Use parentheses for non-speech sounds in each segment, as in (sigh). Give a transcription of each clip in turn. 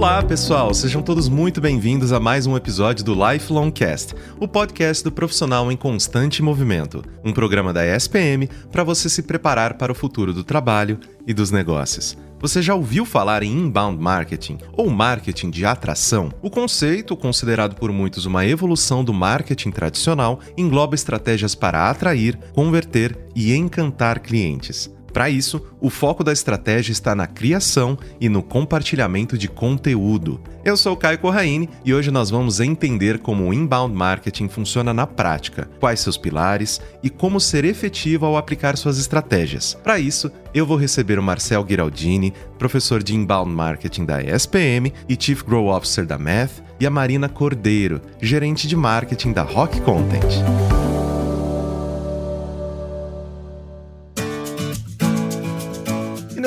Olá, pessoal! Sejam todos muito bem-vindos a mais um episódio do Lifelong Cast, o podcast do profissional em constante movimento, um programa da ESPM para você se preparar para o futuro do trabalho e dos negócios. Você já ouviu falar em inbound marketing ou marketing de atração? O conceito, considerado por muitos uma evolução do marketing tradicional, engloba estratégias para atrair, converter e encantar clientes. Para isso, o foco da estratégia está na criação e no compartilhamento de conteúdo. Eu sou Caio Corraine e hoje nós vamos entender como o inbound marketing funciona na prática, quais seus pilares e como ser efetivo ao aplicar suas estratégias. Para isso, eu vou receber o Marcel Giraldini, professor de inbound marketing da ESPM e Chief Grow Officer da Math, e a Marina Cordeiro, gerente de marketing da Rock Content.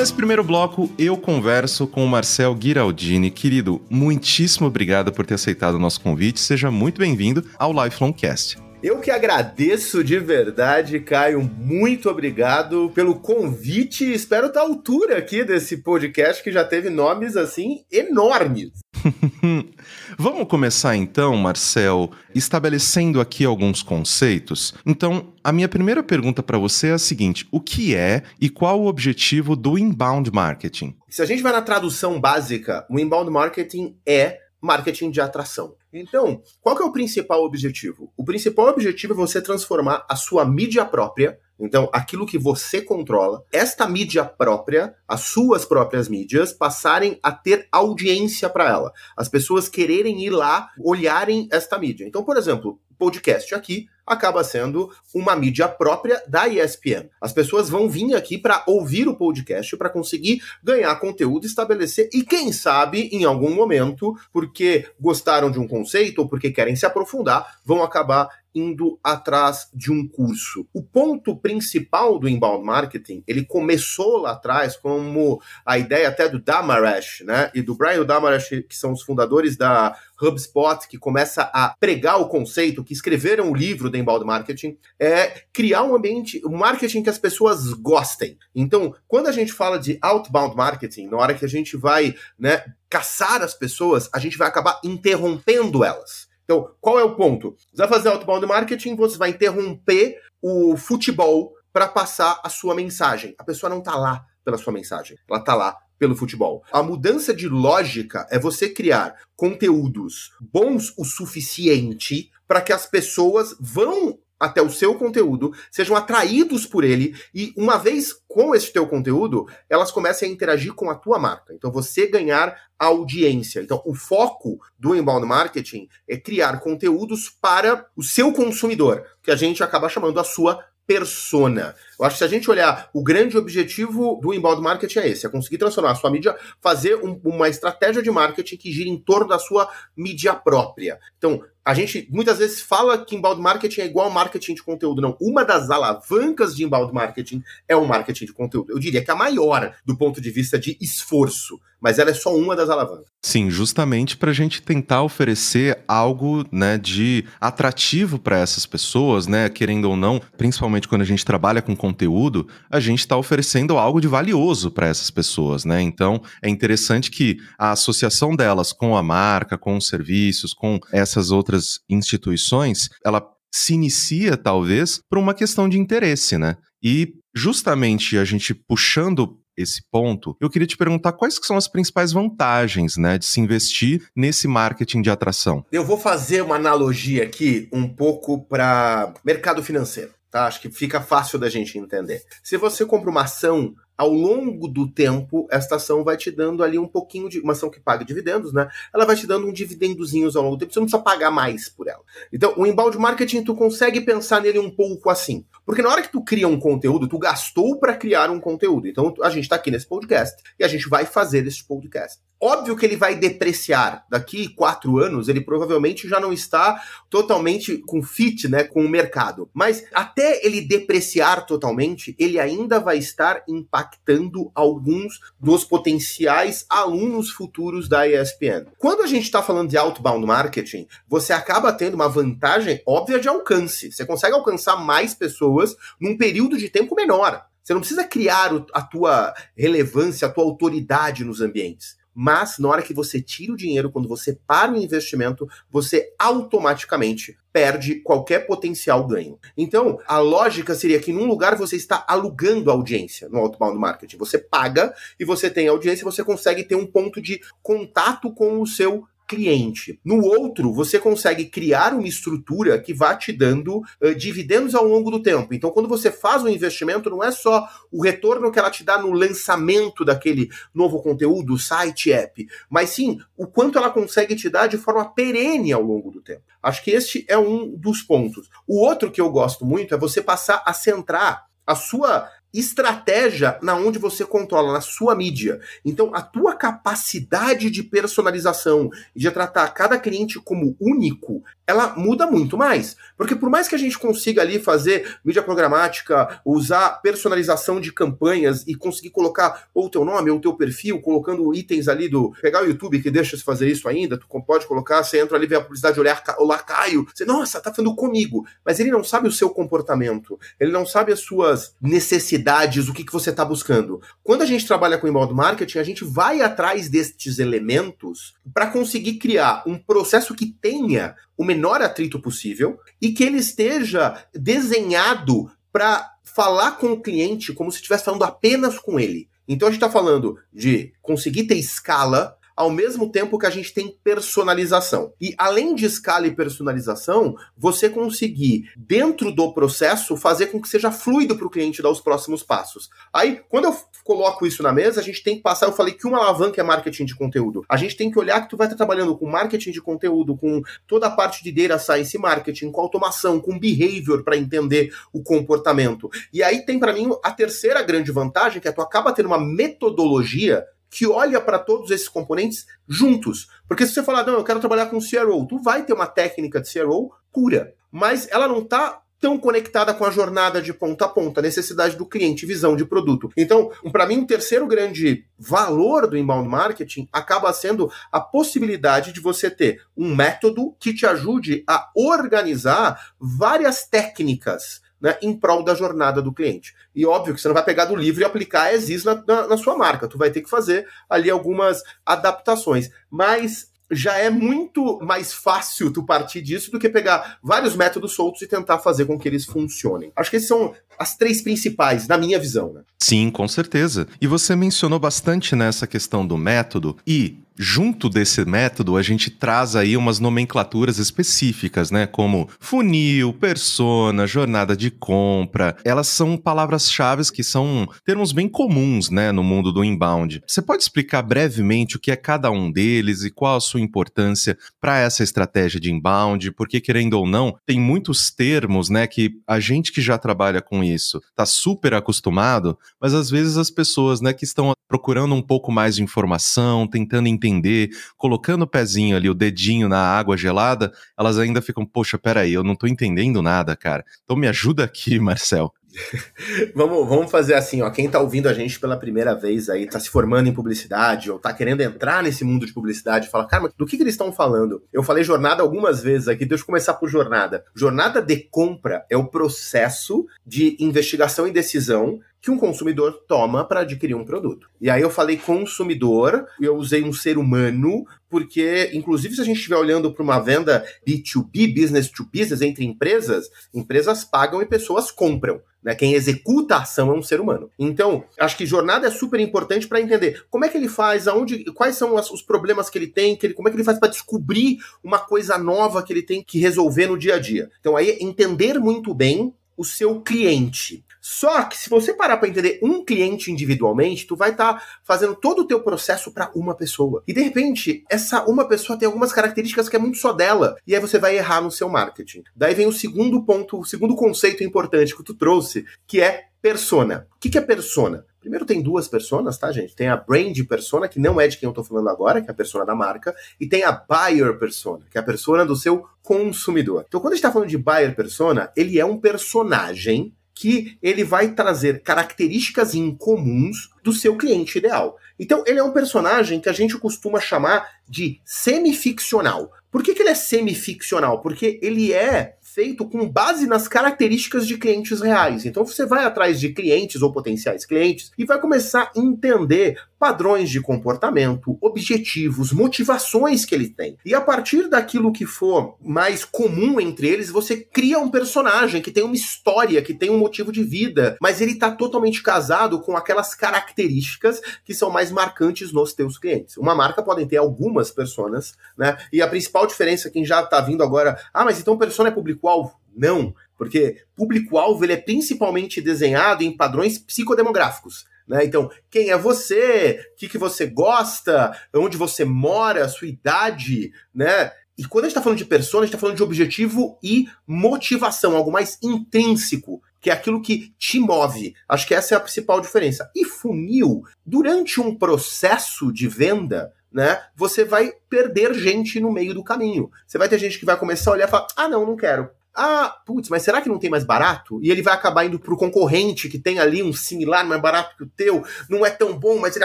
Nesse primeiro bloco eu converso com o Marcel Giraldini. Querido, muitíssimo obrigado por ter aceitado o nosso convite. Seja muito bem-vindo ao Lifelong Cast. Eu que agradeço de verdade, Caio. Muito obrigado pelo convite. Espero estar à altura aqui desse podcast que já teve nomes assim enormes. (laughs) Vamos começar então, Marcel, estabelecendo aqui alguns conceitos. Então, a minha primeira pergunta para você é a seguinte: o que é e qual o objetivo do inbound marketing? Se a gente vai na tradução básica, o inbound marketing é marketing de atração. Então, qual que é o principal objetivo? O principal objetivo é você transformar a sua mídia própria, então aquilo que você controla, esta mídia própria, as suas próprias mídias, passarem a ter audiência para ela. As pessoas quererem ir lá, olharem esta mídia. Então, por exemplo, podcast aqui acaba sendo uma mídia própria da ESPN. As pessoas vão vir aqui para ouvir o podcast, para conseguir ganhar conteúdo, estabelecer e quem sabe em algum momento, porque gostaram de um conceito ou porque querem se aprofundar, vão acabar indo atrás de um curso. O ponto principal do inbound marketing, ele começou lá atrás como a ideia até do Damarash, né? E do Brian Damarash, que são os fundadores da HubSpot, que começa a pregar o conceito, que escreveram o livro do inbound marketing, é criar um ambiente, um marketing que as pessoas gostem. Então, quando a gente fala de outbound marketing, na hora que a gente vai, né, caçar as pessoas, a gente vai acabar interrompendo elas. Então, qual é o ponto? Você vai fazer outbound marketing, você vai interromper o futebol para passar a sua mensagem. A pessoa não está lá pela sua mensagem, ela está lá pelo futebol. A mudança de lógica é você criar conteúdos bons o suficiente para que as pessoas vão até o seu conteúdo, sejam atraídos por ele e uma vez com esse teu conteúdo, elas comecem a interagir com a tua marca. Então você ganhar audiência. Então o foco do inbound marketing é criar conteúdos para o seu consumidor, que a gente acaba chamando a sua persona. Eu acho que se a gente olhar, o grande objetivo do inbound marketing é esse, é conseguir transformar a sua mídia, fazer um, uma estratégia de marketing que gira em torno da sua mídia própria. Então, a gente muitas vezes fala que inbound marketing é igual marketing de conteúdo. Não, uma das alavancas de inbound marketing é o marketing de conteúdo. Eu diria que a maior do ponto de vista de esforço, mas ela é só uma das alavancas. Sim, justamente para a gente tentar oferecer algo né, de atrativo para essas pessoas, né, querendo ou não, principalmente quando a gente trabalha com conteúdo, a gente está oferecendo algo de valioso para essas pessoas, né? Então é interessante que a associação delas com a marca, com os serviços, com essas outras outras instituições, ela se inicia talvez por uma questão de interesse, né? E justamente a gente puxando esse ponto, eu queria te perguntar quais são as principais vantagens, né, de se investir nesse marketing de atração. Eu vou fazer uma analogia aqui um pouco para mercado financeiro, tá? Acho que fica fácil da gente entender. Se você compra uma ação ao longo do tempo, esta ação vai te dando ali um pouquinho de. Uma ação que paga dividendos, né? Ela vai te dando um dividendozinhos ao longo do tempo, você não precisa pagar mais por ela. Então, o inbound marketing, tu consegue pensar nele um pouco assim. Porque na hora que tu cria um conteúdo, tu gastou para criar um conteúdo. Então, a gente está aqui nesse podcast e a gente vai fazer esse podcast. Óbvio que ele vai depreciar. Daqui quatro anos, ele provavelmente já não está totalmente com fit, né, com o mercado. Mas até ele depreciar totalmente, ele ainda vai estar impactando alguns dos potenciais alunos futuros da ESPN. Quando a gente está falando de outbound marketing, você acaba tendo uma vantagem óbvia de alcance. Você consegue alcançar mais pessoas num período de tempo menor. Você não precisa criar a tua relevância, a tua autoridade nos ambientes. Mas na hora que você tira o dinheiro, quando você para o investimento, você automaticamente perde qualquer potencial ganho. Então, a lógica seria que num lugar você está alugando audiência no outbound marketing. Você paga e você tem audiência, você consegue ter um ponto de contato com o seu cliente. No outro, você consegue criar uma estrutura que vá te dando uh, dividendos ao longo do tempo. Então, quando você faz um investimento, não é só o retorno que ela te dá no lançamento daquele novo conteúdo, site, app, mas sim o quanto ela consegue te dar de forma perene ao longo do tempo. Acho que este é um dos pontos. O outro que eu gosto muito é você passar a centrar a sua estratégia na onde você controla, na sua mídia. Então, a tua capacidade de personalização e de tratar cada cliente como único, ela muda muito mais. Porque por mais que a gente consiga ali fazer mídia programática, usar personalização de campanhas e conseguir colocar ou o teu nome ou o teu perfil, colocando itens ali do... Pegar o YouTube que deixa você fazer isso ainda, tu pode colocar, você entra ali, vê a publicidade, olhar, olá, Caio, você, nossa, tá falando comigo. Mas ele não sabe o seu comportamento, ele não sabe as suas necessidades o que, que você está buscando. Quando a gente trabalha com inbound marketing, a gente vai atrás destes elementos para conseguir criar um processo que tenha o menor atrito possível e que ele esteja desenhado para falar com o cliente como se estivesse falando apenas com ele. Então a gente está falando de conseguir ter escala, ao mesmo tempo que a gente tem personalização. E além de escala e personalização, você conseguir, dentro do processo, fazer com que seja fluido para o cliente dar os próximos passos. Aí, quando eu coloco isso na mesa, a gente tem que passar, eu falei que uma alavanca é marketing de conteúdo. A gente tem que olhar que tu vai estar trabalhando com marketing de conteúdo, com toda a parte de data science marketing, com automação, com behavior para entender o comportamento. E aí tem para mim a terceira grande vantagem, que é tu acaba tendo uma metodologia que olha para todos esses componentes juntos. Porque se você falar, não, eu quero trabalhar com CRO, tu vai ter uma técnica de CRO pura, mas ela não está tão conectada com a jornada de ponta a ponta, necessidade do cliente, visão de produto. Então, para mim, um terceiro grande valor do inbound marketing acaba sendo a possibilidade de você ter um método que te ajude a organizar várias técnicas né, em prol da jornada do cliente. E óbvio que você não vai pegar do livro e aplicar as is na, na, na sua marca. Tu vai ter que fazer ali algumas adaptações. Mas já é muito mais fácil tu partir disso do que pegar vários métodos soltos e tentar fazer com que eles funcionem. Acho que esses são as três principais, na minha visão. Né? Sim, com certeza. E você mencionou bastante nessa questão do método e Junto desse método, a gente traz aí umas nomenclaturas específicas, né? Como funil, persona, jornada de compra. Elas são palavras-chave que são termos bem comuns, né, no mundo do inbound. Você pode explicar brevemente o que é cada um deles e qual a sua importância para essa estratégia de inbound? Porque, querendo ou não, tem muitos termos, né, que a gente que já trabalha com isso tá super acostumado, mas às vezes as pessoas, né, que estão procurando um pouco mais de informação, tentando entender entender, colocando o pezinho ali, o dedinho na água gelada, elas ainda ficam, poxa, peraí, eu não tô entendendo nada, cara. Então me ajuda aqui, (laughs) Marcel. (laughs) vamos, vamos fazer assim, ó. Quem tá ouvindo a gente pela primeira vez aí, tá se formando em publicidade, ou tá querendo entrar nesse mundo de publicidade, fala, cara, do que, que eles estão falando? Eu falei jornada algumas vezes aqui, deixa eu começar por jornada. Jornada de compra é o processo de investigação e decisão que um consumidor toma para adquirir um produto. E aí eu falei consumidor, eu usei um ser humano, porque, inclusive, se a gente estiver olhando para uma venda B2B, business to business, entre empresas, empresas pagam e pessoas compram. Né? Quem executa a ação é um ser humano. Então, acho que jornada é super importante para entender como é que ele faz, aonde, quais são os problemas que ele tem, que ele, como é que ele faz para descobrir uma coisa nova que ele tem que resolver no dia a dia. Então, aí entender muito bem o seu cliente. Só que se você parar para entender um cliente individualmente, tu vai estar tá fazendo todo o teu processo para uma pessoa. E de repente, essa uma pessoa tem algumas características que é muito só dela, e aí você vai errar no seu marketing. Daí vem o segundo ponto, o segundo conceito importante que tu trouxe, que é persona. O que é persona? Primeiro tem duas personas, tá, gente? Tem a brand persona, que não é de quem eu tô falando agora, que é a persona da marca, e tem a buyer persona, que é a persona do seu consumidor. Então, quando a gente tá falando de buyer persona, ele é um personagem que ele vai trazer características incomuns do seu cliente ideal. Então, ele é um personagem que a gente costuma chamar de semificcional. Por que, que ele é semificcional? Porque ele é feito com base nas características de clientes reais. Então você vai atrás de clientes ou potenciais clientes e vai começar a entender padrões de comportamento, objetivos, motivações que ele tem. E a partir daquilo que for mais comum entre eles, você cria um personagem que tem uma história, que tem um motivo de vida, mas ele está totalmente casado com aquelas características que são mais marcantes nos teus clientes. Uma marca pode ter algumas personas, né? E a principal diferença, quem já está vindo agora, ah, mas então persona é público-alvo? Não, porque público-alvo ele é principalmente desenhado em padrões psicodemográficos. Né? Então, quem é você? O que, que você gosta? Onde você mora? Sua idade? Né? E quando a gente está falando de persona, a gente está falando de objetivo e motivação, algo mais intrínseco, que é aquilo que te move. Acho que essa é a principal diferença. E funil, durante um processo de venda, né, você vai perder gente no meio do caminho. Você vai ter gente que vai começar a olhar e falar: ah, não, não quero. Ah, putz, mas será que não tem mais barato? E ele vai acabar indo pro concorrente que tem ali um similar mais barato que o teu, não é tão bom, mas ele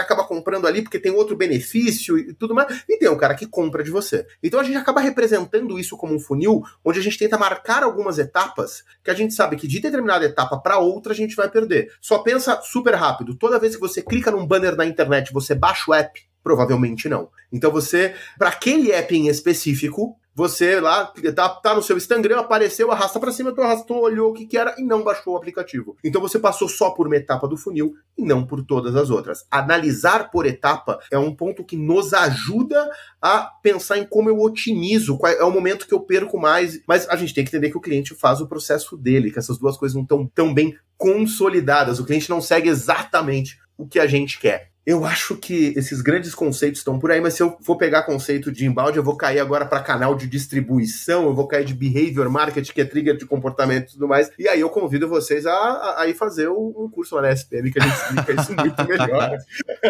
acaba comprando ali porque tem outro benefício e tudo mais. E tem um cara que compra de você. Então a gente acaba representando isso como um funil, onde a gente tenta marcar algumas etapas que a gente sabe que de determinada etapa para outra a gente vai perder. Só pensa super rápido. Toda vez que você clica num banner na internet, você baixa o app, Provavelmente não. Então você, para aquele app em específico, você lá tá, tá no seu Instagram, apareceu, arrasta para cima, tu arrastou, olhou o que, que era e não baixou o aplicativo. Então você passou só por uma etapa do funil e não por todas as outras. Analisar por etapa é um ponto que nos ajuda a pensar em como eu otimizo, qual é o momento que eu perco mais. Mas a gente tem que entender que o cliente faz o processo dele, que essas duas coisas não estão tão bem consolidadas. O cliente não segue exatamente o que a gente quer. Eu acho que esses grandes conceitos estão por aí, mas se eu for pegar conceito de inbound, eu vou cair agora para canal de distribuição, eu vou cair de behavior marketing, que é trigger de comportamento e tudo mais. E aí eu convido vocês a, a, a ir fazer um curso lá na SPM que a gente explica isso muito melhor.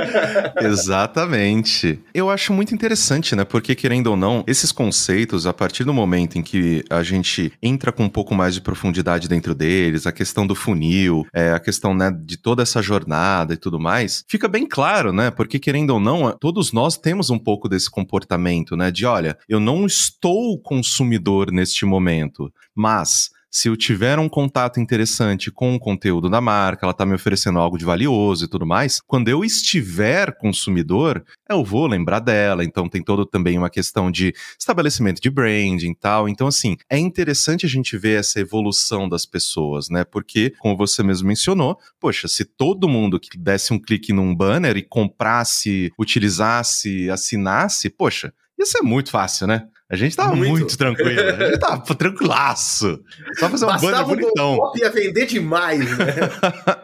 (laughs) Exatamente. Eu acho muito interessante, né? Porque, querendo ou não, esses conceitos, a partir do momento em que a gente entra com um pouco mais de profundidade dentro deles, a questão do funil, é, a questão né, de toda essa jornada e tudo mais, fica bem claro claro, né? Porque querendo ou não, todos nós temos um pouco desse comportamento, né? De olha, eu não estou consumidor neste momento, mas se eu tiver um contato interessante com o conteúdo da marca, ela está me oferecendo algo de valioso e tudo mais, quando eu estiver consumidor, eu vou lembrar dela. Então tem todo também uma questão de estabelecimento de branding e tal. Então, assim, é interessante a gente ver essa evolução das pessoas, né? Porque, como você mesmo mencionou, poxa, se todo mundo que desse um clique num banner e comprasse, utilizasse, assinasse, poxa, isso é muito fácil, né? A gente tava muito, muito tranquilo. A gente tava (laughs) tranquilaço. Só fazer um banner bonitão. ia vender demais, né?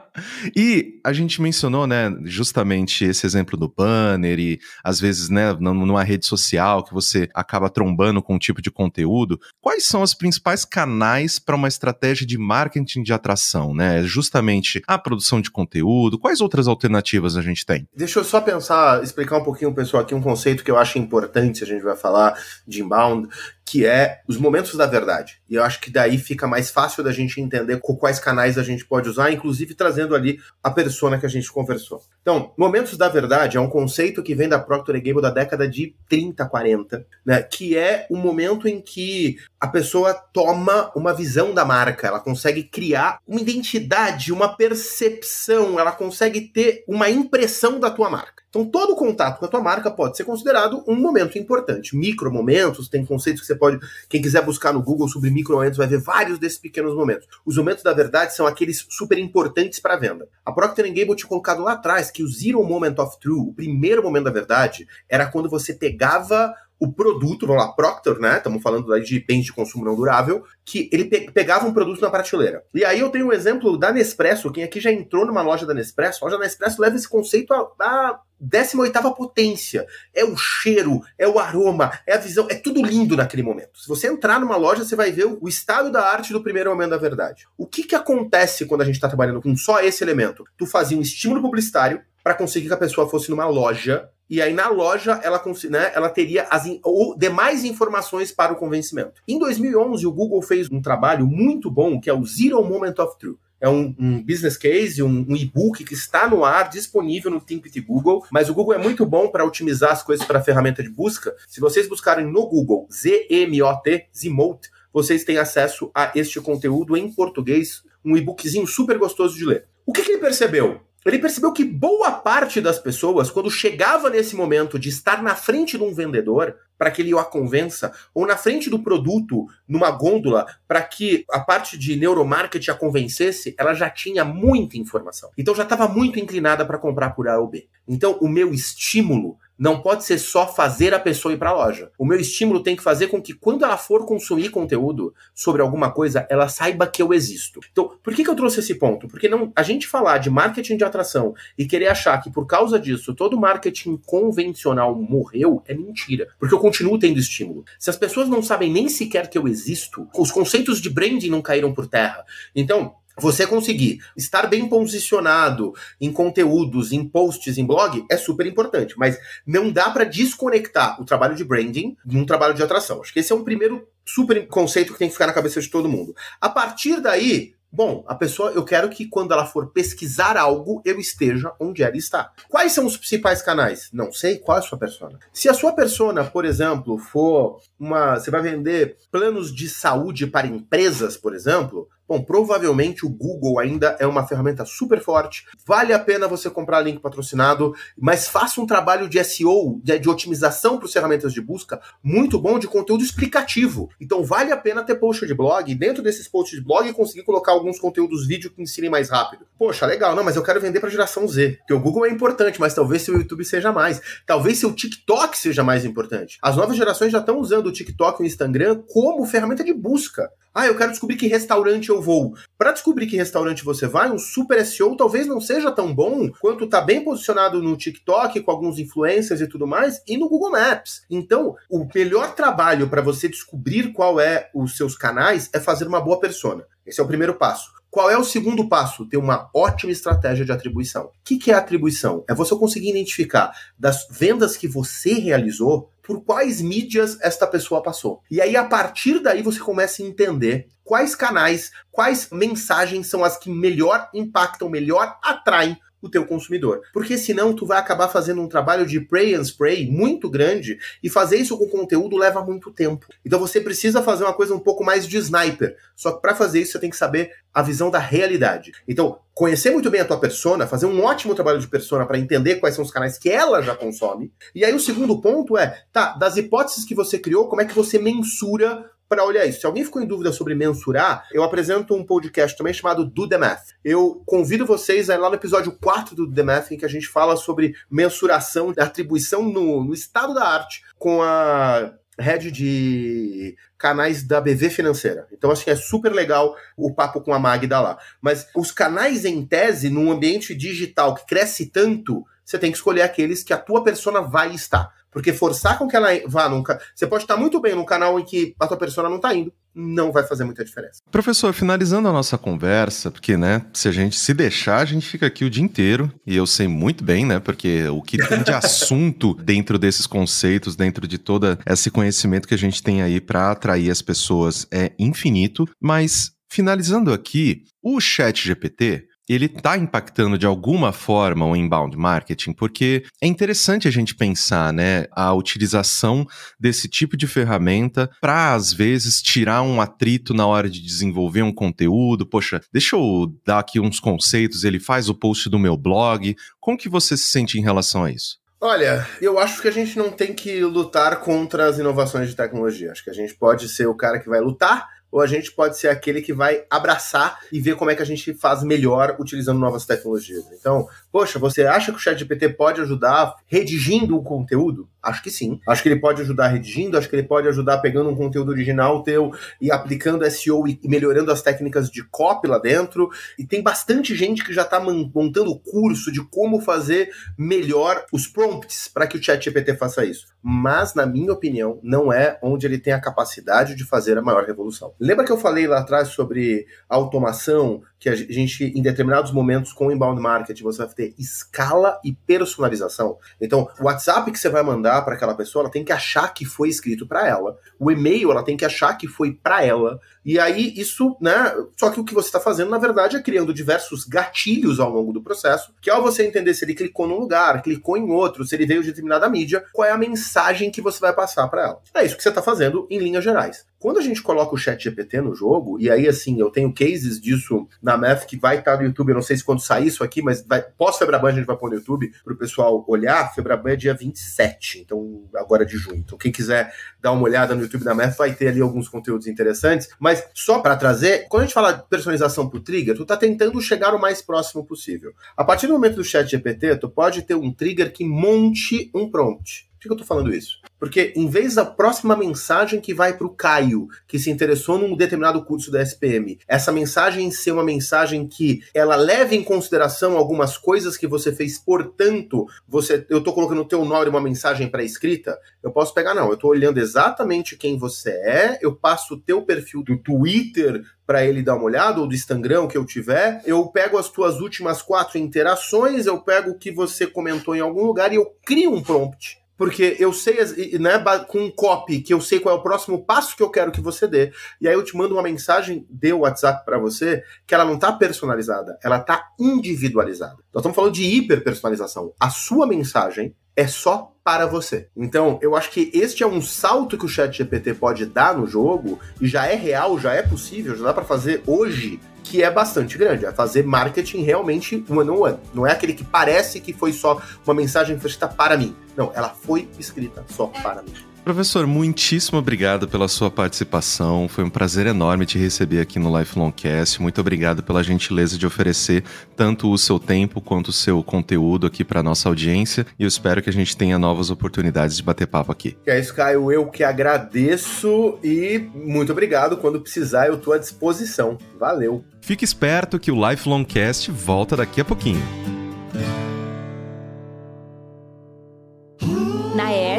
(laughs) e a gente mencionou, né, justamente esse exemplo do banner e às vezes, né, numa rede social que você acaba trombando com um tipo de conteúdo. Quais são os principais canais para uma estratégia de marketing de atração, né? Justamente a produção de conteúdo. Quais outras alternativas a gente tem? Deixa eu só pensar, explicar um pouquinho, pessoal, aqui um conceito que eu acho importante, a gente vai falar de inbound, que é os momentos da verdade. E eu acho que daí fica mais fácil da gente entender quais canais a gente pode usar, inclusive trazendo ali a persona que a gente conversou. Então, momentos da verdade é um conceito que vem da Procter Gamble da década de 30, 40, né, que é o momento em que a pessoa toma uma visão da marca, ela consegue criar uma identidade, uma percepção, ela consegue ter uma impressão da tua marca. Então, todo contato com a tua marca pode ser considerado um momento importante. Micro momentos, tem conceitos que você pode. Quem quiser buscar no Google sobre micro momentos vai ver vários desses pequenos momentos. Os momentos da verdade são aqueles super importantes para a venda. A Procter Gamble tinha colocado lá atrás que o Zero Moment of True, o primeiro momento da verdade, era quando você pegava o produto, vamos lá, Procter, né? Estamos falando de bens de consumo não durável, que ele pe pegava um produto na prateleira. E aí eu tenho um exemplo da Nespresso, quem aqui já entrou numa loja da Nespresso, a loja da Nespresso leva esse conceito a, a 18 potência. É o cheiro, é o aroma, é a visão, é tudo lindo naquele momento. Se você entrar numa loja, você vai ver o estado da arte do primeiro momento da verdade. O que, que acontece quando a gente está trabalhando com só esse elemento? Tu fazia um estímulo publicitário para conseguir que a pessoa fosse numa loja e aí na loja ela, né, ela teria as ou demais informações para o convencimento. Em 2011 o Google fez um trabalho muito bom que é o Zero Moment of Truth. É um, um business case, um, um e-book que está no ar, disponível no Think Google. Mas o Google é muito bom para otimizar as coisas para a ferramenta de busca. Se vocês buscarem no Google ZMOT, Zmote, vocês têm acesso a este conteúdo em português, um e-bookzinho super gostoso de ler. O que, que ele percebeu? Ele percebeu que boa parte das pessoas, quando chegava nesse momento de estar na frente de um vendedor, para que ele o convença, ou na frente do produto, numa gôndola, para que a parte de neuromarketing a convencesse, ela já tinha muita informação. Então já estava muito inclinada para comprar por A ou B. Então o meu estímulo não pode ser só fazer a pessoa ir para a loja. O meu estímulo tem que fazer com que quando ela for consumir conteúdo sobre alguma coisa, ela saiba que eu existo. Então, por que, que eu trouxe esse ponto? Porque não, a gente falar de marketing de atração e querer achar que por causa disso todo marketing convencional morreu é mentira. Porque eu continuo tendo estímulo. Se as pessoas não sabem nem sequer que eu existo, os conceitos de branding não caíram por terra. Então, você conseguir estar bem posicionado em conteúdos, em posts, em blog é super importante, mas não dá para desconectar o trabalho de branding de um trabalho de atração. Acho que esse é um primeiro super conceito que tem que ficar na cabeça de todo mundo. A partir daí, Bom, a pessoa, eu quero que quando ela for pesquisar algo, eu esteja onde ela está. Quais são os principais canais? Não sei. Qual é a sua persona? Se a sua persona, por exemplo, for uma. Você vai vender planos de saúde para empresas, por exemplo, Bom, provavelmente o Google ainda é uma ferramenta super forte. Vale a pena você comprar link patrocinado, mas faça um trabalho de SEO, de, de otimização para as ferramentas de busca, muito bom de conteúdo explicativo. Então vale a pena ter post de blog e dentro desses posts de blog conseguir colocar alguns conteúdos vídeo que ensinem mais rápido. Poxa, legal, não, mas eu quero vender para geração Z. Porque o Google é importante, mas talvez seu YouTube seja mais. Talvez seu TikTok seja mais importante. As novas gerações já estão usando o TikTok e o Instagram como ferramenta de busca. Ah, eu quero descobrir que restaurante eu vou. Para descobrir que restaurante você vai, um super SEO talvez não seja tão bom quanto tá bem posicionado no TikTok com alguns influencers e tudo mais e no Google Maps. Então, o melhor trabalho para você descobrir qual é os seus canais é fazer uma boa persona. Esse é o primeiro passo. Qual é o segundo passo? Ter uma ótima estratégia de atribuição. O que, que é atribuição? É você conseguir identificar das vendas que você realizou por quais mídias esta pessoa passou. E aí, a partir daí, você começa a entender quais canais, quais mensagens são as que melhor impactam, melhor atraem o teu consumidor. Porque senão tu vai acabar fazendo um trabalho de pray and spray muito grande e fazer isso com conteúdo leva muito tempo. Então você precisa fazer uma coisa um pouco mais de sniper. Só que para fazer isso você tem que saber a visão da realidade. Então, conhecer muito bem a tua persona, fazer um ótimo trabalho de persona para entender quais são os canais que ela já consome. E aí o segundo ponto é, tá, das hipóteses que você criou, como é que você mensura para olhar isso. Se alguém ficou em dúvida sobre mensurar, eu apresento um podcast também chamado Do The Math. Eu convido vocês a ir lá no episódio 4 do The Math, em que a gente fala sobre mensuração, atribuição no, no estado da arte, com a head de canais da BV Financeira. Então, assim, é super legal o papo com a Magda lá. Mas os canais em tese, num ambiente digital que cresce tanto, você tem que escolher aqueles que a tua persona vai estar. Porque forçar com que ela vá nunca. Você pode estar muito bem num canal em que a tua persona não está indo. Não vai fazer muita diferença. Professor, finalizando a nossa conversa, porque, né, se a gente se deixar, a gente fica aqui o dia inteiro, e eu sei muito bem, né, porque o que tem de (laughs) assunto dentro desses conceitos, dentro de todo esse conhecimento que a gente tem aí para atrair as pessoas é infinito, mas finalizando aqui, o Chat GPT, ele está impactando de alguma forma o inbound marketing, porque é interessante a gente pensar, né, a utilização desse tipo de ferramenta para às vezes tirar um atrito na hora de desenvolver um conteúdo. Poxa, deixa eu dar aqui uns conceitos, ele faz o post do meu blog. Como que você se sente em relação a isso? Olha, eu acho que a gente não tem que lutar contra as inovações de tecnologia. Acho que a gente pode ser o cara que vai lutar ou a gente pode ser aquele que vai abraçar e ver como é que a gente faz melhor utilizando novas tecnologias. Então, poxa, você acha que o ChatGPT pode ajudar redigindo o conteúdo? Acho que sim. Acho que ele pode ajudar redigindo, acho que ele pode ajudar pegando um conteúdo original teu e aplicando SEO e melhorando as técnicas de copy lá dentro. E tem bastante gente que já está montando curso de como fazer melhor os prompts para que o ChatGPT faça isso. Mas, na minha opinião, não é onde ele tem a capacidade de fazer a maior revolução. Lembra que eu falei lá atrás sobre automação, que a gente, em determinados momentos, com o inbound marketing, você vai ter escala e personalização. Então, o WhatsApp que você vai mandar para aquela pessoa, ela tem que achar que foi escrito para ela. O e-mail, ela tem que achar que foi para ela. E aí, isso, né? Só que o que você está fazendo, na verdade, é criando diversos gatilhos ao longo do processo, que ao você entender se ele clicou num lugar, clicou em outro, se ele veio de determinada mídia, qual é a mensagem que você vai passar para ela. É isso que você está fazendo em linhas gerais. Quando a gente coloca o chat GPT no jogo, e aí assim, eu tenho cases disso na Math que vai estar tá no YouTube, eu não sei se quando sair isso aqui, mas vai, pós-Febraban a gente vai pôr no YouTube para o pessoal olhar. Febraban é dia 27, então agora de junho. Então quem quiser dar uma olhada no YouTube da Math vai ter ali alguns conteúdos interessantes. Mas só para trazer, quando a gente fala de personalização pro trigger, tu tá tentando chegar o mais próximo possível. A partir do momento do chat GPT, tu pode ter um trigger que monte um prompt. Que eu tô falando isso? Porque em vez da próxima mensagem que vai para o Caio, que se interessou num determinado curso da SPM, essa mensagem ser uma mensagem que ela leve em consideração algumas coisas que você fez, portanto, você, eu estou colocando o teu nome uma mensagem pré-escrita, eu posso pegar, não, eu estou olhando exatamente quem você é, eu passo o teu perfil do Twitter para ele dar uma olhada, ou do Instagram que eu tiver, eu pego as tuas últimas quatro interações, eu pego o que você comentou em algum lugar e eu crio um prompt porque eu sei, né, com um copy, que eu sei qual é o próximo passo que eu quero que você dê. E aí eu te mando uma mensagem de WhatsApp para você que ela não tá personalizada, ela tá individualizada. Nós estamos falando de hiperpersonalização. A sua mensagem é só para você. Então, eu acho que este é um salto que o Chat GPT pode dar no jogo e já é real, já é possível, já dá para fazer hoje que é bastante grande. É fazer marketing realmente one on one. Não é aquele que parece que foi só uma mensagem escrita para mim. Não, ela foi escrita só para mim. Professor, muitíssimo obrigado pela sua participação. Foi um prazer enorme te receber aqui no Lifelong Cast. Muito obrigado pela gentileza de oferecer tanto o seu tempo quanto o seu conteúdo aqui para nossa audiência. E eu espero que a gente tenha novas oportunidades de bater papo aqui. É isso, Caio. Eu que agradeço e muito obrigado. Quando precisar, eu estou à disposição. Valeu. Fique esperto que o Lifelong Cast volta daqui a pouquinho.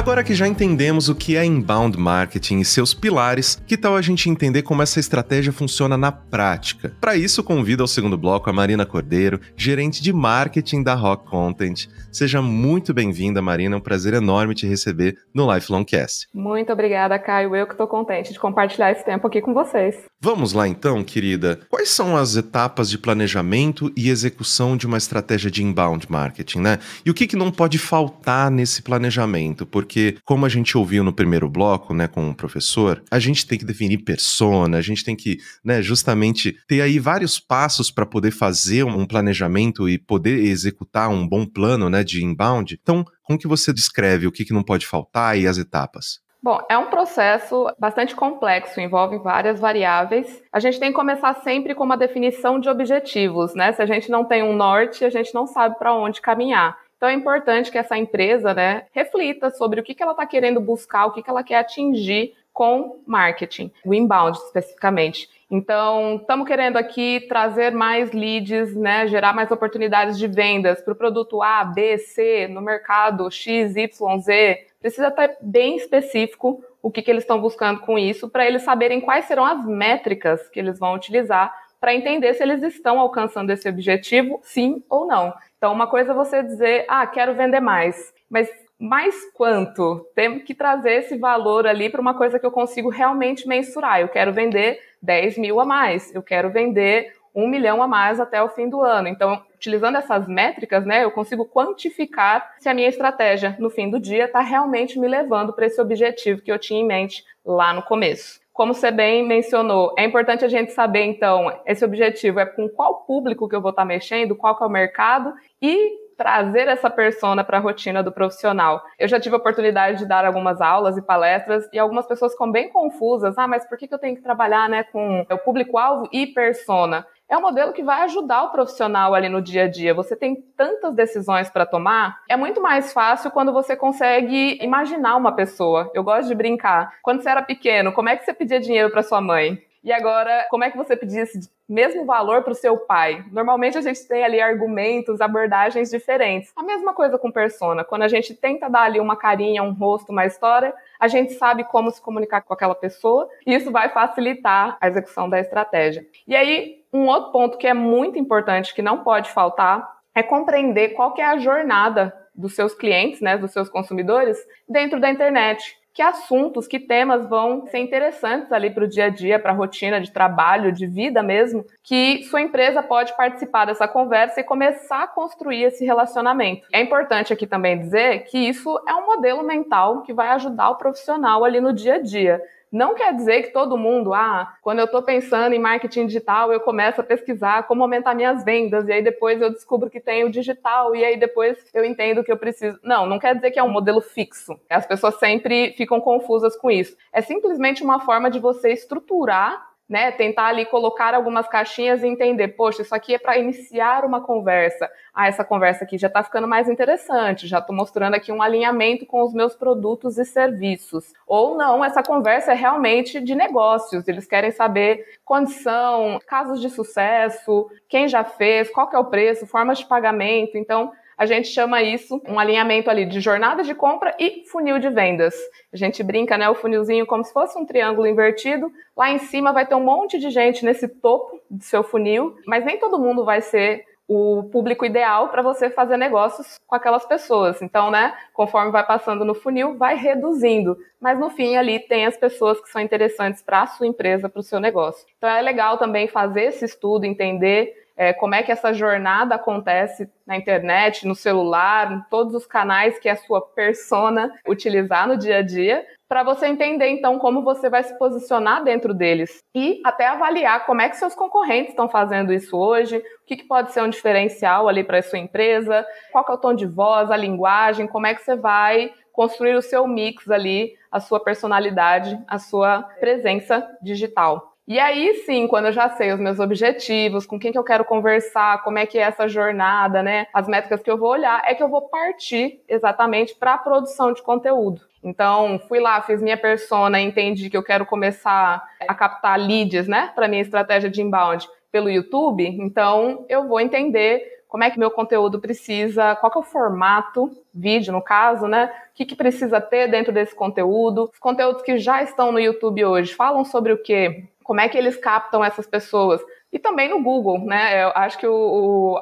Agora que já entendemos o que é inbound marketing e seus pilares, que tal a gente entender como essa estratégia funciona na prática? Para isso, convido ao segundo bloco a Marina Cordeiro, gerente de marketing da Rock Content. Seja muito bem-vinda, Marina. É um prazer enorme te receber no Lifelong Cast. Muito obrigada, Caio. Eu que estou contente de compartilhar esse tempo aqui com vocês. Vamos lá então, querida. Quais são as etapas de planejamento e execução de uma estratégia de inbound marketing, né? E o que, que não pode faltar nesse planejamento? Porque porque, como a gente ouviu no primeiro bloco, né, com o professor, a gente tem que definir persona, a gente tem que, né, justamente ter aí vários passos para poder fazer um planejamento e poder executar um bom plano, né, de inbound. Então, como que você descreve o que, que não pode faltar e as etapas? Bom, é um processo bastante complexo, envolve várias variáveis. A gente tem que começar sempre com uma definição de objetivos, né? Se a gente não tem um norte, a gente não sabe para onde caminhar. Então é importante que essa empresa né, reflita sobre o que, que ela está querendo buscar, o que, que ela quer atingir com marketing, o inbound especificamente. Então, estamos querendo aqui trazer mais leads, né, gerar mais oportunidades de vendas para o produto A, B, C, no mercado X, Y, Z. Precisa estar bem específico o que, que eles estão buscando com isso, para eles saberem quais serão as métricas que eles vão utilizar para entender se eles estão alcançando esse objetivo, sim ou não. Então, uma coisa é você dizer, ah, quero vender mais, mas mais quanto? Temos que trazer esse valor ali para uma coisa que eu consigo realmente mensurar. Eu quero vender 10 mil a mais, eu quero vender um milhão a mais até o fim do ano. Então, utilizando essas métricas, né, eu consigo quantificar se a minha estratégia no fim do dia está realmente me levando para esse objetivo que eu tinha em mente lá no começo. Como você bem mencionou, é importante a gente saber, então, esse objetivo é com qual público que eu vou estar mexendo, qual que é o mercado e trazer essa persona para a rotina do profissional. Eu já tive a oportunidade de dar algumas aulas e palestras e algumas pessoas ficam bem confusas. Ah, mas por que eu tenho que trabalhar né, com o público-alvo e persona? É um modelo que vai ajudar o profissional ali no dia a dia. Você tem tantas decisões para tomar, é muito mais fácil quando você consegue imaginar uma pessoa. Eu gosto de brincar. Quando você era pequeno, como é que você pedia dinheiro para sua mãe? E agora, como é que você pedir esse mesmo valor para o seu pai? Normalmente a gente tem ali argumentos, abordagens diferentes. A mesma coisa com persona. Quando a gente tenta dar ali uma carinha, um rosto, uma história, a gente sabe como se comunicar com aquela pessoa e isso vai facilitar a execução da estratégia. E aí, um outro ponto que é muito importante, que não pode faltar, é compreender qual que é a jornada dos seus clientes, né, dos seus consumidores, dentro da internet que assuntos, que temas vão ser interessantes ali para o dia a dia, para a rotina de trabalho, de vida mesmo, que sua empresa pode participar dessa conversa e começar a construir esse relacionamento. É importante aqui também dizer que isso é um modelo mental que vai ajudar o profissional ali no dia a dia. Não quer dizer que todo mundo, ah, quando eu estou pensando em marketing digital, eu começo a pesquisar como aumentar minhas vendas, e aí depois eu descubro que tem o digital, e aí depois eu entendo que eu preciso. Não, não quer dizer que é um modelo fixo. As pessoas sempre ficam confusas com isso. É simplesmente uma forma de você estruturar né, tentar ali colocar algumas caixinhas e entender, poxa, isso aqui é para iniciar uma conversa. Ah, essa conversa aqui já está ficando mais interessante, já estou mostrando aqui um alinhamento com os meus produtos e serviços. Ou não, essa conversa é realmente de negócios, eles querem saber condição, casos de sucesso, quem já fez, qual que é o preço, formas de pagamento. Então, a gente chama isso um alinhamento ali de jornada de compra e funil de vendas. A gente brinca, né, o funilzinho como se fosse um triângulo invertido. Lá em cima vai ter um monte de gente nesse topo do seu funil, mas nem todo mundo vai ser o público ideal para você fazer negócios com aquelas pessoas. Então, né, conforme vai passando no funil, vai reduzindo. Mas no fim ali tem as pessoas que são interessantes para a sua empresa, para o seu negócio. Então é legal também fazer esse estudo, entender é, como é que essa jornada acontece na internet, no celular, em todos os canais que a sua persona utilizar no dia a dia, para você entender então como você vai se posicionar dentro deles e até avaliar como é que seus concorrentes estão fazendo isso hoje, o que, que pode ser um diferencial ali para a sua empresa, qual é o tom de voz, a linguagem, como é que você vai construir o seu mix ali, a sua personalidade, a sua presença digital. E aí sim, quando eu já sei os meus objetivos, com quem que eu quero conversar, como é que é essa jornada, né? As métricas que eu vou olhar, é que eu vou partir exatamente para a produção de conteúdo. Então, fui lá, fiz minha persona, entendi que eu quero começar a captar leads, né, para minha estratégia de inbound pelo YouTube. Então, eu vou entender como é que meu conteúdo precisa, qual que é o formato, vídeo no caso, né? O que, que precisa ter dentro desse conteúdo. Os conteúdos que já estão no YouTube hoje falam sobre o quê? como é que eles captam essas pessoas? E também no Google, né? Eu acho que o,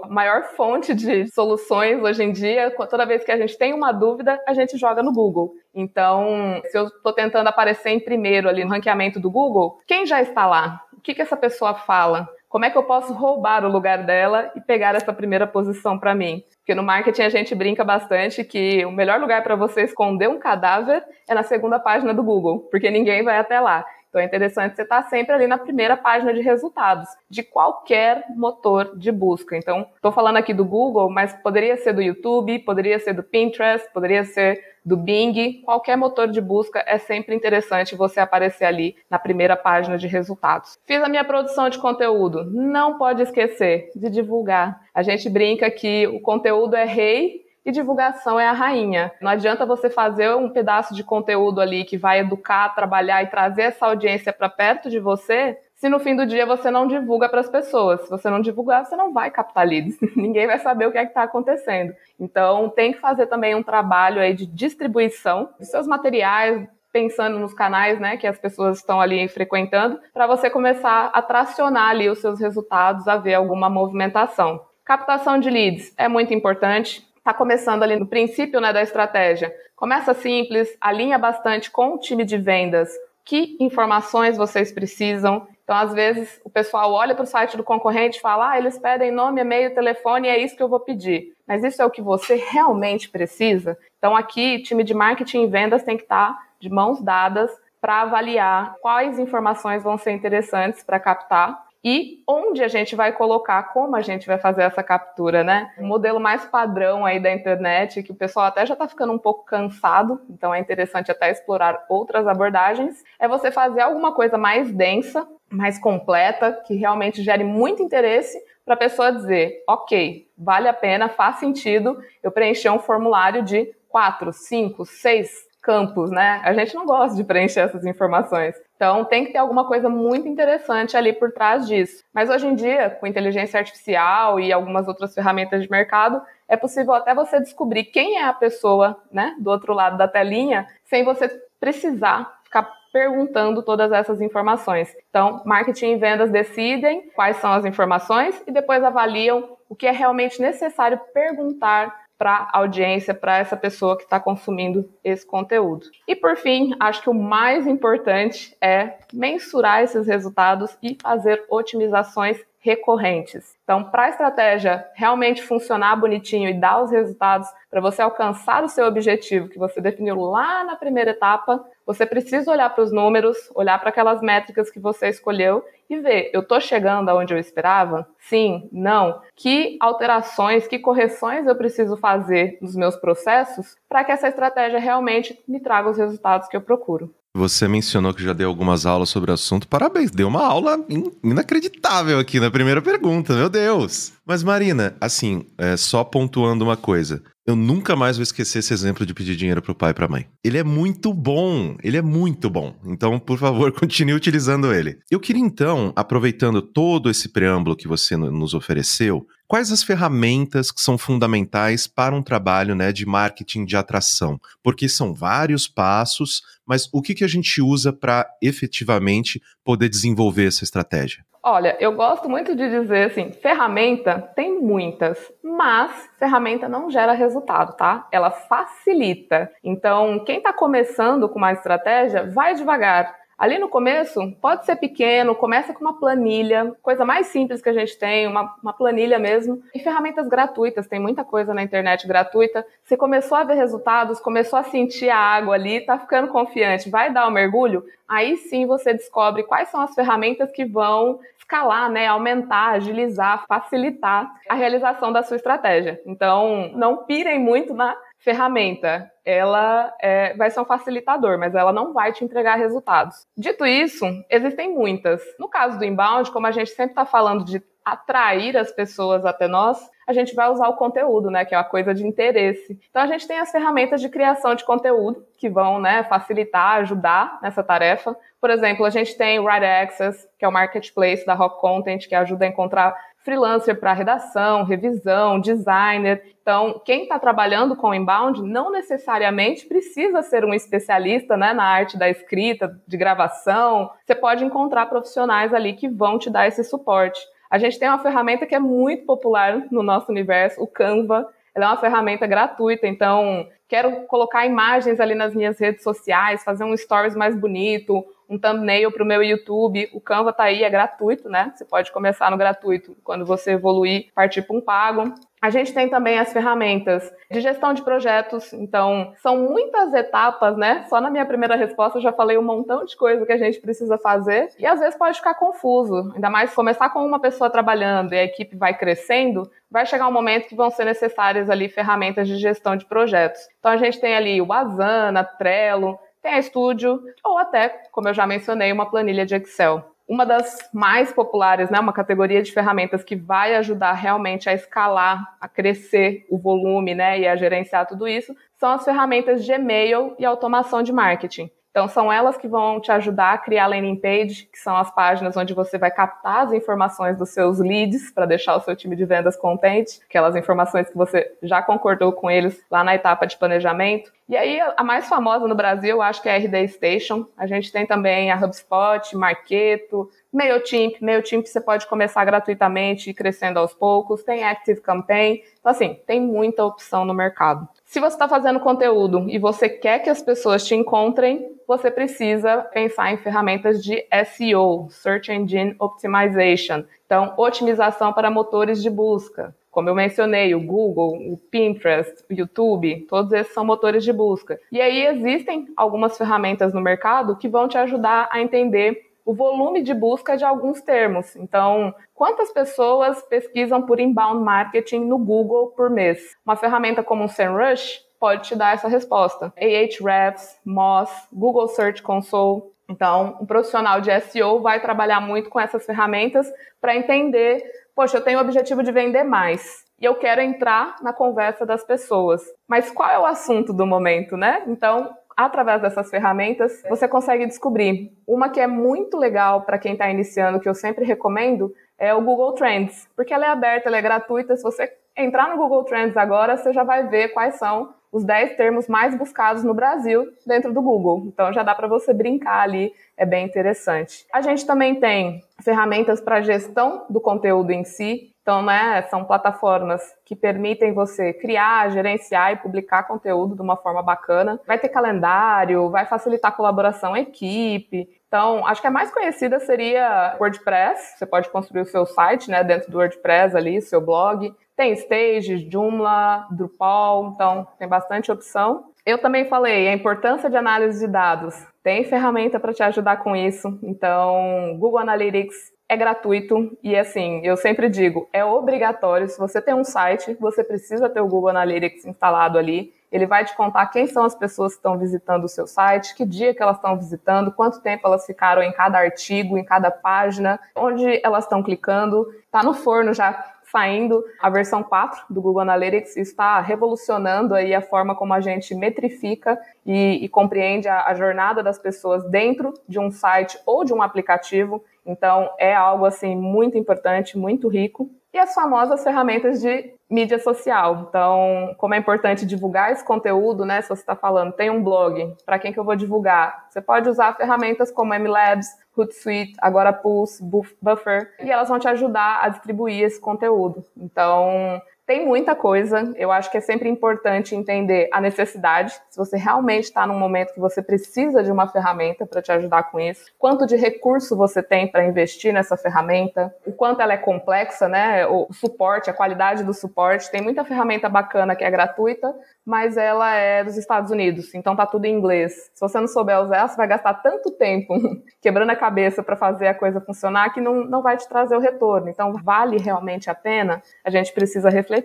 o maior fonte de soluções hoje em dia, toda vez que a gente tem uma dúvida, a gente joga no Google. Então, se eu estou tentando aparecer em primeiro ali no ranqueamento do Google, quem já está lá? O que, que essa pessoa fala? Como é que eu posso roubar o lugar dela e pegar essa primeira posição para mim? Porque no marketing a gente brinca bastante que o melhor lugar para você esconder um cadáver é na segunda página do Google, porque ninguém vai até lá. Então é interessante você estar sempre ali na primeira página de resultados de qualquer motor de busca. Então, estou falando aqui do Google, mas poderia ser do YouTube, poderia ser do Pinterest, poderia ser do Bing, qualquer motor de busca é sempre interessante você aparecer ali na primeira página de resultados. Fiz a minha produção de conteúdo, não pode esquecer de divulgar. A gente brinca que o conteúdo é rei e divulgação é a rainha. Não adianta você fazer um pedaço de conteúdo ali que vai educar, trabalhar e trazer essa audiência para perto de você, se no fim do dia você não divulga para as pessoas. Se você não divulgar, você não vai captar leads. (laughs) Ninguém vai saber o que é que está acontecendo. Então, tem que fazer também um trabalho aí de distribuição dos seus materiais, pensando nos canais, né, que as pessoas estão ali frequentando, para você começar a tracionar ali os seus resultados, a ver alguma movimentação. Captação de leads é muito importante está começando ali no princípio né, da estratégia. Começa simples, alinha bastante com o time de vendas. Que informações vocês precisam? Então, às vezes, o pessoal olha para o site do concorrente e fala: ah, eles pedem nome, e-mail, telefone, e é isso que eu vou pedir. Mas isso é o que você realmente precisa? Então, aqui, time de marketing e vendas tem que estar tá de mãos dadas para avaliar quais informações vão ser interessantes para captar e onde a gente vai colocar, como a gente vai fazer essa captura, né? O modelo mais padrão aí da internet, que o pessoal até já está ficando um pouco cansado, então é interessante até explorar outras abordagens, é você fazer alguma coisa mais densa, mais completa, que realmente gere muito interesse para a pessoa dizer, ok, vale a pena, faz sentido eu preencher um formulário de quatro, cinco, seis campos, né? A gente não gosta de preencher essas informações. Então, tem que ter alguma coisa muito interessante ali por trás disso. Mas hoje em dia, com inteligência artificial e algumas outras ferramentas de mercado, é possível até você descobrir quem é a pessoa, né, do outro lado da telinha, sem você precisar ficar perguntando todas essas informações. Então, marketing e vendas decidem quais são as informações e depois avaliam o que é realmente necessário perguntar para a audiência, para essa pessoa que está consumindo esse conteúdo. E por fim, acho que o mais importante é mensurar esses resultados e fazer otimizações recorrentes. Então, para a estratégia realmente funcionar bonitinho e dar os resultados para você alcançar o seu objetivo que você definiu lá na primeira etapa, você precisa olhar para os números, olhar para aquelas métricas que você escolheu e ver, eu estou chegando aonde eu esperava? Sim, não. Que alterações, que correções eu preciso fazer nos meus processos para que essa estratégia realmente me traga os resultados que eu procuro? Você mencionou que já deu algumas aulas sobre o assunto. Parabéns, deu uma aula in inacreditável aqui na primeira pergunta, meu Deus. Mas Marina, assim, é, só pontuando uma coisa. Eu nunca mais vou esquecer esse exemplo de pedir dinheiro pro pai e pra mãe. Ele é muito bom, ele é muito bom. Então, por favor, (laughs) continue utilizando ele. Eu queria então, aproveitando todo esse preâmbulo que você nos ofereceu, Quais as ferramentas que são fundamentais para um trabalho né, de marketing de atração? Porque são vários passos, mas o que, que a gente usa para efetivamente poder desenvolver essa estratégia? Olha, eu gosto muito de dizer assim, ferramenta tem muitas, mas ferramenta não gera resultado, tá? Ela facilita. Então, quem está começando com uma estratégia, vai devagar. Ali no começo, pode ser pequeno, começa com uma planilha, coisa mais simples que a gente tem, uma, uma, planilha mesmo. E ferramentas gratuitas, tem muita coisa na internet gratuita. Você começou a ver resultados, começou a sentir a água ali, tá ficando confiante, vai dar o um mergulho, aí sim você descobre quais são as ferramentas que vão escalar, né, aumentar, agilizar, facilitar a realização da sua estratégia. Então, não pirem muito na ferramenta, ela é, vai ser um facilitador, mas ela não vai te entregar resultados. Dito isso, existem muitas. No caso do inbound, como a gente sempre está falando de atrair as pessoas até nós, a gente vai usar o conteúdo, né, que é uma coisa de interesse. Então a gente tem as ferramentas de criação de conteúdo que vão, né, facilitar, ajudar nessa tarefa. Por exemplo, a gente tem o Write Access, que é o marketplace da Rock Content, que ajuda a encontrar freelancer para redação, revisão, designer. Então, quem está trabalhando com inbound não necessariamente precisa ser um especialista né, na arte da escrita, de gravação. Você pode encontrar profissionais ali que vão te dar esse suporte. A gente tem uma ferramenta que é muito popular no nosso universo, o Canva. Ela é uma ferramenta gratuita, então quero colocar imagens ali nas minhas redes sociais, fazer um stories mais bonito, um thumbnail para o meu YouTube. O Canva tá aí, é gratuito, né? Você pode começar no gratuito. Quando você evoluir, partir para um pago. A gente tem também as ferramentas de gestão de projetos, então são muitas etapas, né? Só na minha primeira resposta eu já falei um montão de coisa que a gente precisa fazer e às vezes pode ficar confuso, ainda mais começar com uma pessoa trabalhando e a equipe vai crescendo, vai chegar um momento que vão ser necessárias ali ferramentas de gestão de projetos. Então a gente tem ali o Asana, Trello, tem a Studio ou até, como eu já mencionei, uma planilha de Excel. Uma das mais populares, né, uma categoria de ferramentas que vai ajudar realmente a escalar, a crescer o volume né, e a gerenciar tudo isso, são as ferramentas de e-mail e automação de marketing. Então, são elas que vão te ajudar a criar landing page, que são as páginas onde você vai captar as informações dos seus leads para deixar o seu time de vendas contente, aquelas informações que você já concordou com eles lá na etapa de planejamento. E aí, a mais famosa no Brasil, eu acho que é a RD Station. A gente tem também a HubSpot, Marketo, MailChimp. MailChimp você pode começar gratuitamente e crescendo aos poucos. Tem Active Campaign. Então, assim, tem muita opção no mercado. Se você está fazendo conteúdo e você quer que as pessoas te encontrem, você precisa pensar em ferramentas de SEO, Search Engine Optimization. Então, otimização para motores de busca. Como eu mencionei, o Google, o Pinterest, o YouTube, todos esses são motores de busca. E aí existem algumas ferramentas no mercado que vão te ajudar a entender o volume de busca de alguns termos. Então, quantas pessoas pesquisam por inbound marketing no Google por mês? Uma ferramenta como o SEMrush pode te dar essa resposta. Ahrefs, Moz, Google Search Console. Então, um profissional de SEO vai trabalhar muito com essas ferramentas para entender, poxa, eu tenho o objetivo de vender mais e eu quero entrar na conversa das pessoas. Mas qual é o assunto do momento, né? Então, através dessas ferramentas, você consegue descobrir. Uma que é muito legal para quem está iniciando, que eu sempre recomendo, é o Google Trends, porque ela é aberta, ela é gratuita. Se você entrar no Google Trends agora, você já vai ver quais são os 10 termos mais buscados no Brasil dentro do Google. Então já dá para você brincar ali, é bem interessante. A gente também tem ferramentas para gestão do conteúdo em si. Então, né, são plataformas que permitem você criar, gerenciar e publicar conteúdo de uma forma bacana. Vai ter calendário, vai facilitar a colaboração equipe. Então, acho que a mais conhecida seria WordPress. Você pode construir o seu site, né, dentro do WordPress ali, seu blog. Tem Stage, Joomla, Drupal, então tem bastante opção. Eu também falei a importância de análise de dados. Tem ferramenta para te ajudar com isso. Então, Google Analytics é gratuito e assim, eu sempre digo, é obrigatório. Se você tem um site, você precisa ter o Google Analytics instalado ali. Ele vai te contar quem são as pessoas que estão visitando o seu site, que dia que elas estão visitando, quanto tempo elas ficaram em cada artigo, em cada página, onde elas estão clicando. Está no forno já saindo a versão 4 do Google Analytics está revolucionando aí a forma como a gente metrifica e, e compreende a, a jornada das pessoas dentro de um site ou de um aplicativo. Então é algo assim muito importante, muito rico. E as famosas ferramentas de mídia social. Então, como é importante divulgar esse conteúdo, né? Se você está falando, tem um blog, para quem que eu vou divulgar? Você pode usar ferramentas como MLabs, Hootsuite, agora Pulse, Buffer, e elas vão te ajudar a distribuir esse conteúdo. Então, tem muita coisa. Eu acho que é sempre importante entender a necessidade. Se você realmente está num momento que você precisa de uma ferramenta para te ajudar com isso, quanto de recurso você tem para investir nessa ferramenta, o quanto ela é complexa, né? O suporte, a qualidade do suporte. Tem muita ferramenta bacana que é gratuita, mas ela é dos Estados Unidos, então tá tudo em inglês. Se você não souber usar, você vai gastar tanto tempo (laughs) quebrando a cabeça para fazer a coisa funcionar que não, não vai te trazer o retorno. Então, vale realmente a pena? A gente precisa refletir.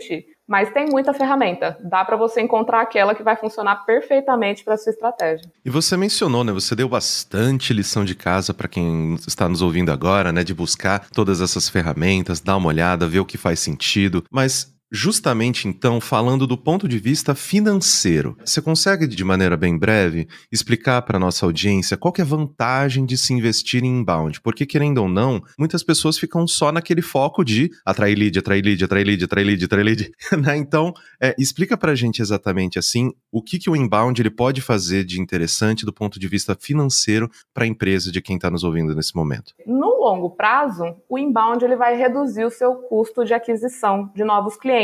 Mas tem muita ferramenta. Dá para você encontrar aquela que vai funcionar perfeitamente para sua estratégia. E você mencionou, né? Você deu bastante lição de casa para quem está nos ouvindo agora, né? De buscar todas essas ferramentas, dar uma olhada, ver o que faz sentido. Mas Justamente então, falando do ponto de vista financeiro, você consegue, de maneira bem breve, explicar para nossa audiência qual é a vantagem de se investir em inbound? Porque, querendo ou não, muitas pessoas ficam só naquele foco de atrair lead, atrair lead, atrair lead, atrair lead, atrair lead. (laughs) Né? então, é, explica para a gente exatamente assim o que, que o inbound ele pode fazer de interessante do ponto de vista financeiro para a empresa de quem está nos ouvindo nesse momento. No longo prazo, o inbound ele vai reduzir o seu custo de aquisição de novos clientes.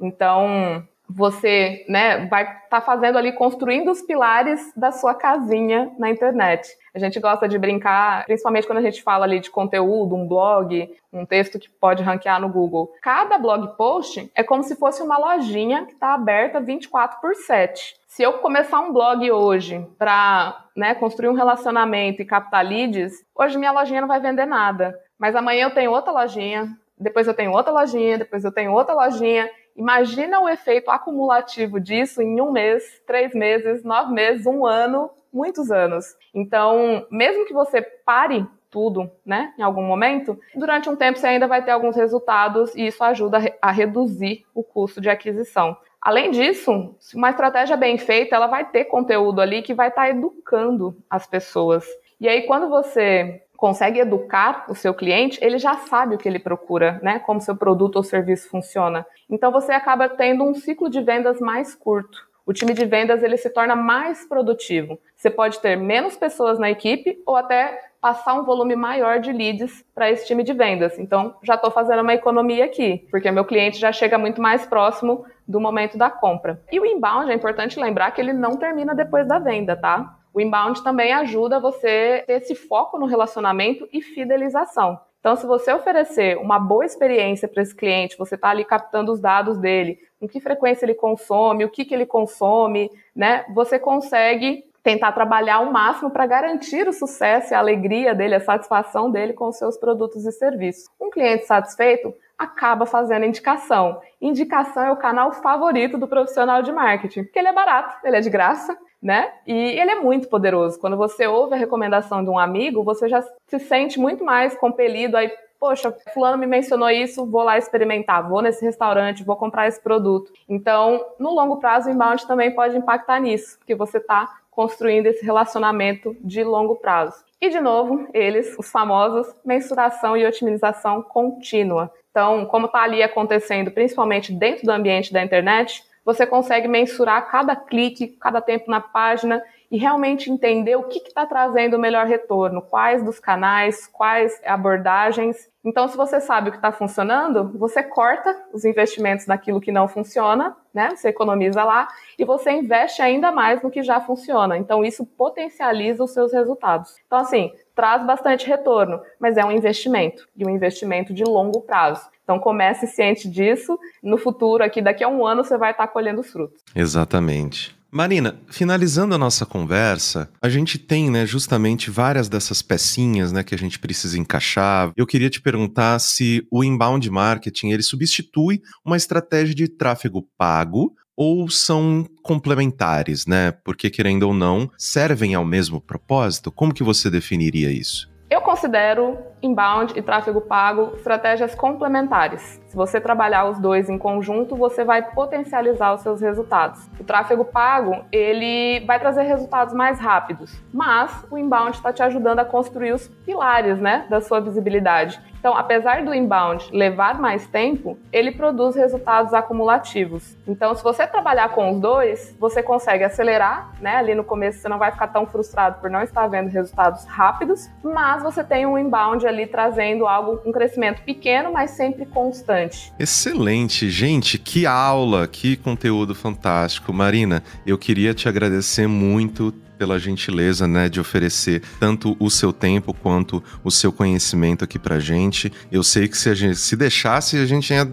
Então, você né, vai estar tá fazendo ali, construindo os pilares da sua casinha na internet. A gente gosta de brincar, principalmente quando a gente fala ali de conteúdo, um blog, um texto que pode ranquear no Google. Cada blog post é como se fosse uma lojinha que está aberta 24 por 7. Se eu começar um blog hoje para né, construir um relacionamento e captar leads, hoje minha lojinha não vai vender nada. Mas amanhã eu tenho outra lojinha, depois eu tenho outra lojinha, depois eu tenho outra lojinha. Imagina o efeito acumulativo disso em um mês, três meses, nove meses, um ano, muitos anos. Então, mesmo que você pare tudo, né, em algum momento, durante um tempo você ainda vai ter alguns resultados e isso ajuda a reduzir o custo de aquisição. Além disso, uma estratégia bem feita, ela vai ter conteúdo ali que vai estar educando as pessoas. E aí, quando você consegue educar o seu cliente, ele já sabe o que ele procura, né? Como seu produto ou serviço funciona. Então você acaba tendo um ciclo de vendas mais curto. O time de vendas ele se torna mais produtivo. Você pode ter menos pessoas na equipe ou até passar um volume maior de leads para esse time de vendas. Então, já estou fazendo uma economia aqui, porque meu cliente já chega muito mais próximo do momento da compra. E o inbound é importante lembrar que ele não termina depois da venda, tá? O inbound também ajuda você ter esse foco no relacionamento e fidelização. Então, se você oferecer uma boa experiência para esse cliente, você está ali captando os dados dele, com que frequência ele consome, o que, que ele consome, né? Você consegue tentar trabalhar ao máximo para garantir o sucesso e a alegria dele, a satisfação dele com os seus produtos e serviços. Um cliente satisfeito acaba fazendo indicação. Indicação é o canal favorito do profissional de marketing, porque ele é barato, ele é de graça, né? E ele é muito poderoso. Quando você ouve a recomendação de um amigo, você já se sente muito mais compelido aí, poxa, fulano me mencionou isso, vou lá experimentar, vou nesse restaurante, vou comprar esse produto. Então, no longo prazo, o inbound também pode impactar nisso, porque você está construindo esse relacionamento de longo prazo. E, de novo, eles, os famosos, mensuração e otimização contínua. Então, como está ali acontecendo, principalmente dentro do ambiente da internet, você consegue mensurar cada clique, cada tempo na página e realmente entender o que está trazendo o melhor retorno, quais dos canais, quais abordagens. Então, se você sabe o que está funcionando, você corta os investimentos naquilo que não funciona, né? Você economiza lá e você investe ainda mais no que já funciona. Então, isso potencializa os seus resultados. Então, assim, traz bastante retorno, mas é um investimento e um investimento de longo prazo. Então comece ciente disso. No futuro, aqui daqui a um ano, você vai estar colhendo os frutos. Exatamente. Marina, finalizando a nossa conversa, a gente tem, né, justamente várias dessas pecinhas, né, que a gente precisa encaixar. Eu queria te perguntar se o inbound marketing ele substitui uma estratégia de tráfego pago ou são complementares, né? Porque querendo ou não, servem ao mesmo propósito. Como que você definiria isso? Eu considero inbound e tráfego pago estratégias complementares. Se você trabalhar os dois em conjunto, você vai potencializar os seus resultados. O tráfego pago, ele vai trazer resultados mais rápidos, mas o inbound está te ajudando a construir os pilares, né, da sua visibilidade. Então, apesar do inbound levar mais tempo, ele produz resultados acumulativos. Então, se você trabalhar com os dois, você consegue acelerar, né? Ali no começo você não vai ficar tão frustrado por não estar vendo resultados rápidos, mas você tem um inbound ali trazendo algo, um crescimento pequeno, mas sempre constante. Excelente, gente, que aula, que conteúdo fantástico. Marina, eu queria te agradecer muito pela gentileza, né, de oferecer tanto o seu tempo quanto o seu conhecimento aqui pra gente. Eu sei que se a gente se deixasse, a gente tinha,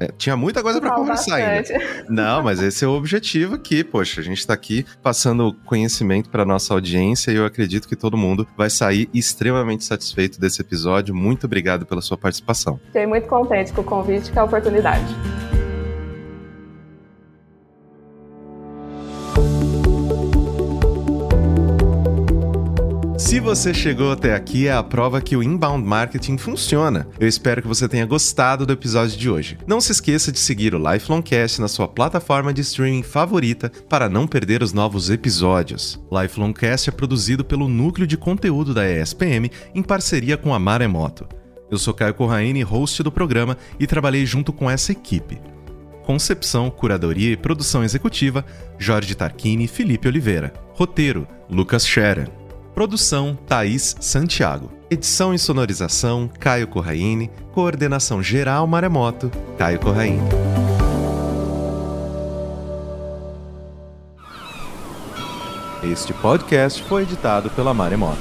é, tinha muita coisa para conversar bastante. ainda. Não, mas esse é o objetivo aqui, poxa, a gente tá aqui passando conhecimento para nossa audiência e eu acredito que todo mundo vai sair extremamente satisfeito desse episódio. Muito obrigado pela sua participação. Fiquei muito contente com o convite e com a oportunidade. Se você chegou até aqui, é a prova que o inbound marketing funciona. Eu espero que você tenha gostado do episódio de hoje. Não se esqueça de seguir o Lifelongcast na sua plataforma de streaming favorita para não perder os novos episódios. Lifelongcast é produzido pelo núcleo de conteúdo da ESPM em parceria com a Maremoto. Eu sou Caio Corraine, host do programa, e trabalhei junto com essa equipe. Concepção, curadoria e produção executiva: Jorge Tarquini e Felipe Oliveira. Roteiro: Lucas Scherer. Produção Thaís Santiago. Edição e sonorização Caio Corraine. Coordenação geral Maremoto Caio Corraine. Este podcast foi editado pela Maremoto.